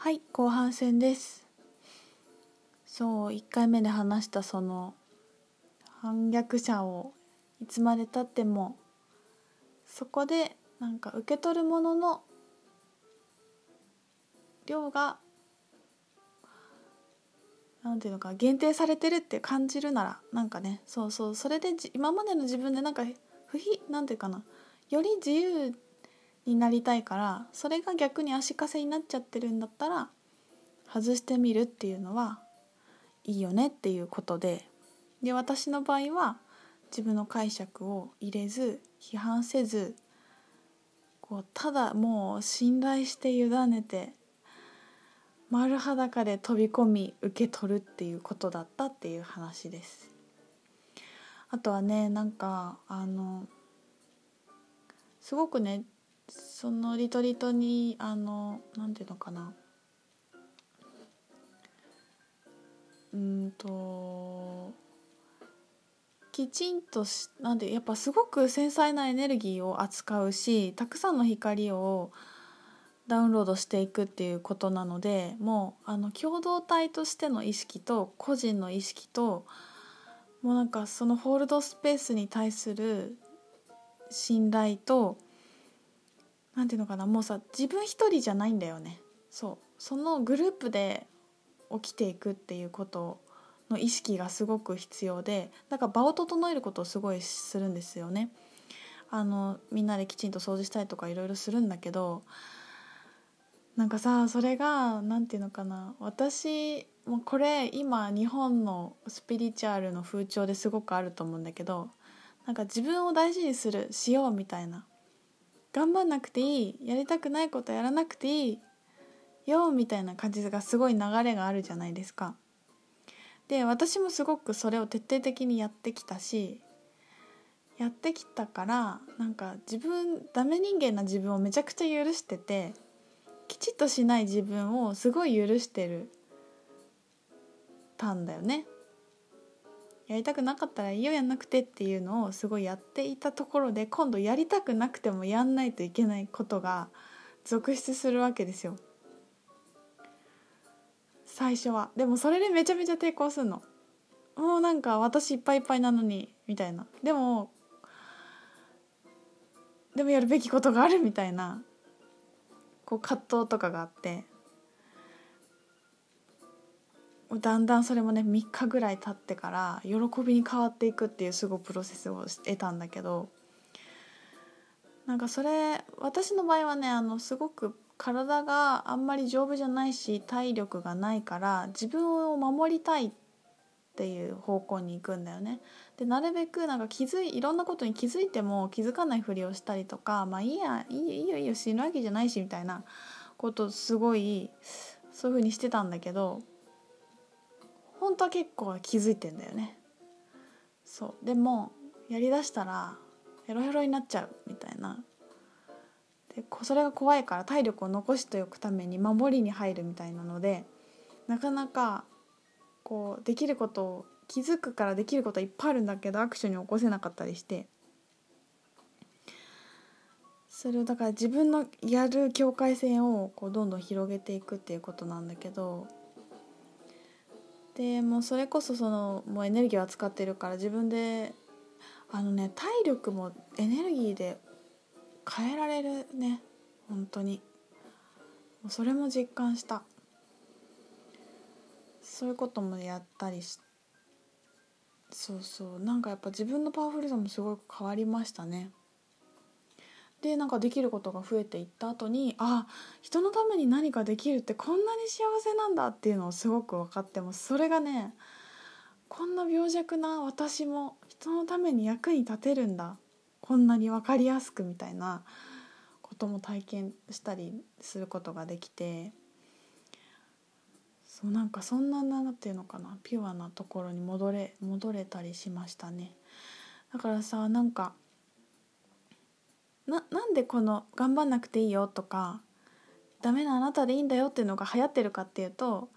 はい後半戦です。そう1回目で話したその反逆者をいつまでたってもそこでなんか受け取るものの量がなんていうのか限定されてるって感じるならなんかねそうそうそれで今までの自分でなんか不非なんていうかなより自由になりたいからそれが逆に足かせになっちゃってるんだったら外してみるっていうのはいいよねっていうことでで私の場合は自分の解釈を入れず批判せずこうただもう信頼して委ねて丸裸で飛び込み受け取るっていうことだったっていう話です。あとはねなんかあのすごくねそのリトリートにあのなんていうのかな。うんときちんとしなんでやっぱすごく繊細なエネルギーを扱うしたくさんの光をダウンロードしていくっていうことなのでもうあの共同体としての意識と個人の意識ともうなんかそのホールドスペースに対する信頼と何ていうのかなもうさ自分一人じゃないんだよね。そう。そのグループで起きていくっていうことの意識がすごく必要でだから場を整えることをすごいするんですよね。あのみんなできちんと掃除したりとかいろいろするんだけどなんかさそれが何て言うのかな。私もうこれ今日本のスピリチュアルの風潮ですごくあると思うんだけどなんか自分を大事にするしようみたいな。頑張んなくていいやりたくないことやらなくていいよみたいな感じがすごい流れがあるじゃないですか。で私もすごくそれを徹底的にやってきたしやってきたからなんか自分ダメ人間な自分をめちゃくちゃ許しててきちっとしない自分をすごい許してるたんだよね。やりたくなかったらいいよやんなくてっていうのをすごいやっていたところで今度やりたくなくてもやんないといけないことが続出するわけですよ。最初は。でもそれでめちゃめちゃ抵抗するの。もうなんか私いっぱいいっぱいなのにみたいな。でもでもやるべきことがあるみたいなこう葛藤とかがあって。だんだんそれもね3日ぐらい経ってから喜びに変わっていくっていうすごいプロセスを得たんだけどなんかそれ私の場合はねあのすごく体があんまり丈夫じゃないし体力がないから自分を守りたいっていう方向に行くんだよね。でなるべくなんか気づいいろんなことに気づいても気づかないふりをしたりとかまあいいやいいよいいよいいよ死ぬわけじゃないしみたいなことすごいそういうふうにしてたんだけど本当は結構気づいてんだよね。そう。でもやりだしたらヘロヘロになっちゃうみたいな。でそれが怖いから体力を残しておくために守りに入るみたいなのでなかなかこうできることを気づくからできることはいっぱいあるんだけどアクションに起こせなかったりして。それをだから自分のやる境界線をこうどんどん広げていくっていうことなんだけどでもうそれこそそのもうエネルギーを扱ってるから自分であのね体力もエネルギーで変えられるね本当に。それも実感した。そういうこともやったりしそうそう。なんかやっぱ自分のパワフルさもすごく変わりましたね。でなんかできることが増えていった後にあ人のために何かできるってこんなに幸せなんだっていうのをすごく分かってもそれがねこんな病弱な私も人のために役に立てるんだこんなに分かりやすくみたいなことも体験したりすることができてそうなんかそんな何て言うのかなピュアなところに戻れ戻れたりしましたね。だからさなんかななんでこの「頑張んなくていいよ」とか「ダメなあなたでいいんだよ」っていうのが流行ってるかっていうと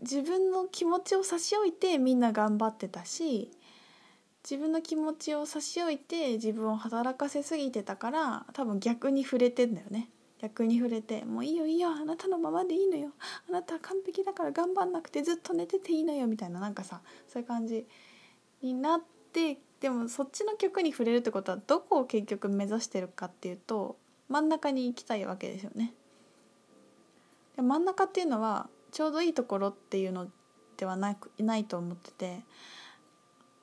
自分の気持ちを差し置いてみんな頑張ってたし自分の気持ちを差し置いて自分を働かせすぎてたから多分逆に触れてんだよね。逆に触れて「もういいよいいよあなたのままでいいのよ。あなたは完璧だから頑張んなくてずっと寝てていいのよ」みたいななんかさそういう感じになってでもそっちの曲に触れるってことはどこを結局目指してるかっていうと真ん中に行きたいわけですよね。で真ん中っていうのはちょうどいいところっていうのではなくないと思ってて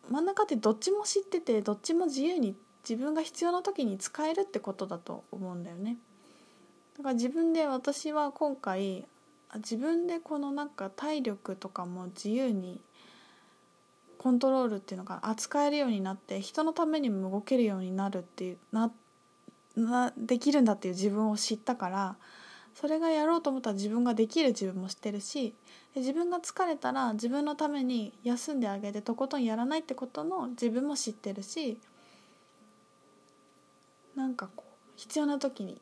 真ん中ってどっちも知っててどっちも自由に自分が必要な時に使えるってことだと思うんだよね。だから自分で私は今回自分でこのなんか体力とかも自由にコントロールっていうのが扱えるようになって人のためにも動けるようになるっていうななできるんだっていう自分を知ったからそれがやろうと思ったら自分ができる自分も知ってるし自分が疲れたら自分のために休んであげてとことんやらないってことの自分も知ってるしなんかこう必要な時に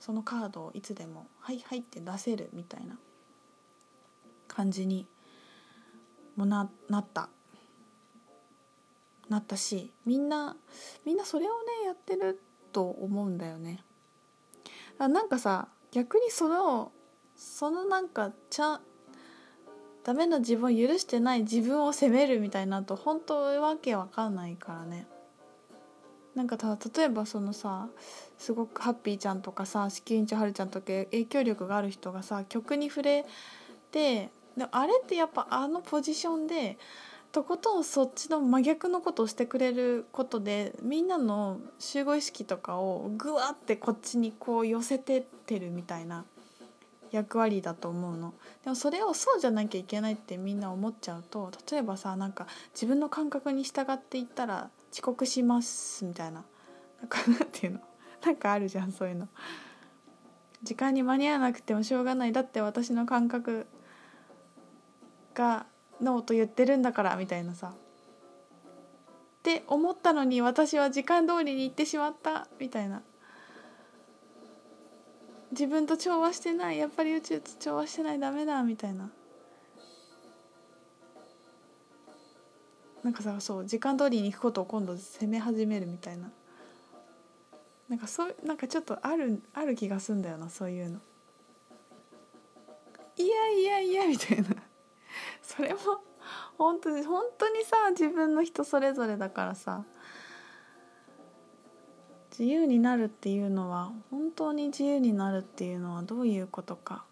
そのカードをいつでも「はいはい」って出せるみたいな感じにもななった。なったしみんなみんなそれをねやってると思うんだよね。あなんかさ逆にそのそのなんかちゃダメな自分を許してない自分を責めるみたいなと本当わけわかんないからね。なんかた例えばそのさすごくハッピーちゃんとかさ子宮院長はるちゃんとか影響力がある人がさ曲に触れてであれってやっぱあのポジションでとことんそっちの真逆のことをしてくれることでみんなの集合意識とかをグワってこっちにこう寄せてってるみたいな役割だと思うの。でもそれをそうじゃなきゃいけないってみんな思っちゃうと例えばさなんか自分の感覚に従っていったら遅刻しますみたいな。なんかなんていうの？なんかあるじゃんそういうの。時間に間に合わなくてもしょうがない。だって私の感覚がノーと言ってるんだからみたいなさ。って思ったのに私は時間通りに行ってしまったみたいな。自分と調和してない。やっぱり宇宙と調和してないダメだみたいな。なんかさそう時間通りに行くことを今度責め始めるみたいな。なんかそうなんかちょっとあるある気がすんだよなそういうの。いやいやいやみたいな。それも本当に本当にさ自分の人それぞれだからさ自由になるっていうのは本当に自由になるっていうのはどういうことか。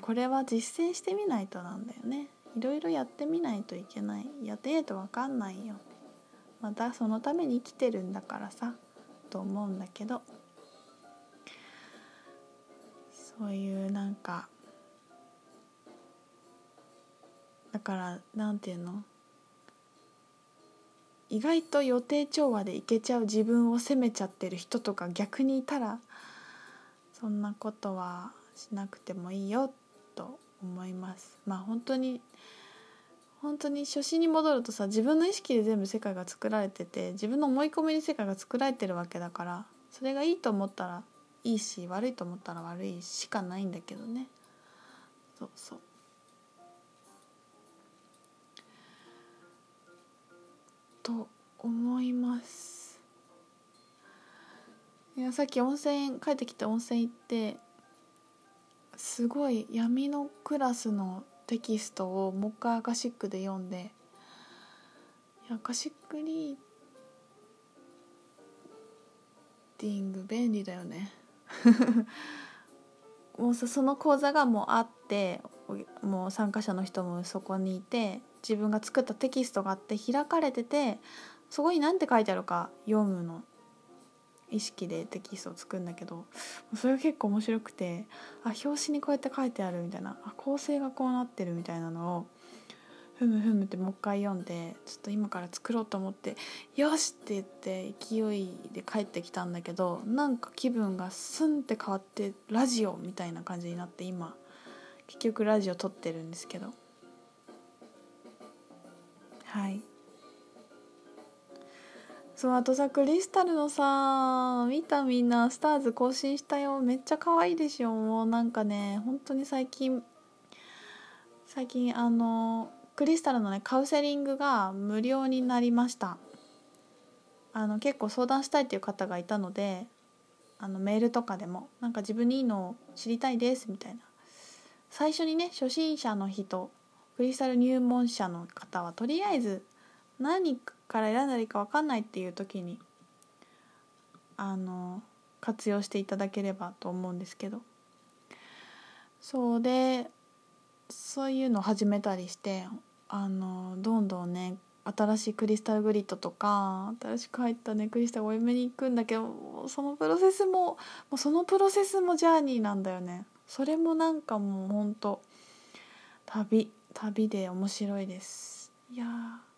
これは実践してみないとなんだよね。いろいろやってみないといけない。やってないと分かんないよ。またそのために生きてるんだからさと思うんだけど。そういうなんかだからなんていうの？意外と予定調和でいけちゃう自分を責めちゃってる人とか逆にいたらそんなことはしなくてもいいよと思います。まあ本当に本当に初心に戻るとさ自分の意識で全部世界が作られてて自分の思い込みに世界が作られてるわけだからそれがいいと思ったらいいし悪いと思ったら悪いしかないんだけどね。そうそう。と思います。いやさっき温泉帰ってきて温泉行ってすごい闇のクラスのテキストをもう一回アカシックで読んでアカシックリーディング便利だよね。もうその講座がもうあってもう参加者の人もそこにいて自分が作ったテキストがあって開かれててそこに何て書いてあるか読むの。意識でテキストを作るんだけどそれが結構面白くてあ表紙にこうやって書いてあるみたいなあ構成がこうなってるみたいなのをふむふむってもう一回読んでちょっと今から作ろうと思って「よし!」って言って勢いで帰ってきたんだけどなんか気分がスンって変わってラジオみたいな感じになって今結局ラジオ撮ってるんですけど。はい。そうあとさクリスタルのさ見たみんなスターズ更新したよ。めっちゃ可愛いでしょもうなんかね本当に最近最近あのクリスタルのねカウンセリングが無料になりました。あの結構相談したいっていう方がいたのであのメールとかでもなんか自分にいいのを知りたいですみたいな。最初にね初心者の人クリスタル入門者の方はとりあえず何から選んだらいいか分かんないっていう時にあの活用していただければと思うんですけど。そうでそういうのを始めたりしてあのどんどんね新しいクリスタルグリッドとか新しく入ったねクリスタルをお嫁に行くんだけどそのプロセスももうそのプロセスもジャーニーなんだよね。それもなんかもうほんと旅旅で面白いです。いやー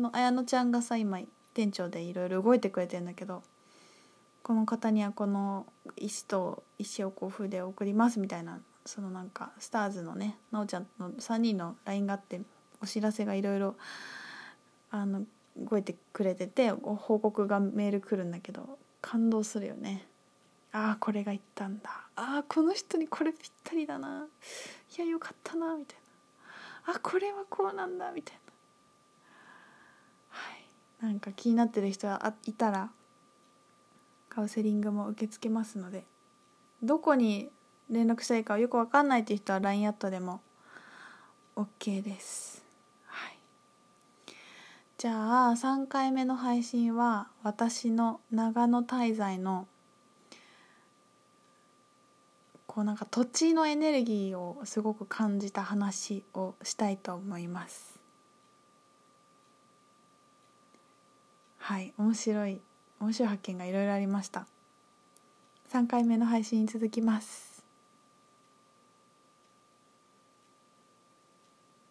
の綾乃ちゃんがさ今店長でいろいろ動いてくれてるんだけどこの方にはこの石と石をこう筆を送りますみたいなそのなんかスターズのねなおちゃんの3人の LINE があってお知らせがいろいろあの動いてくれてて報告がメール来るんだけど感動するよね。ああこれが言ったんだ。ああこの人にこれぴったりだな。いやよかったなみたいな。あこれはこうなんだみたいな。はい。なんか気になってる人はいたらカウンセリングも受け付けますのでどこに連絡したいかよく分かんないっていう人は LINE アットでも OK です。はい。じゃあ3回目の配信は私の長野滞在のこうなんか土地のエネルギーをすごく感じた話をしたいと思います。はい。面白い面白い発見がいろいろありました。3回目の配信に続きます。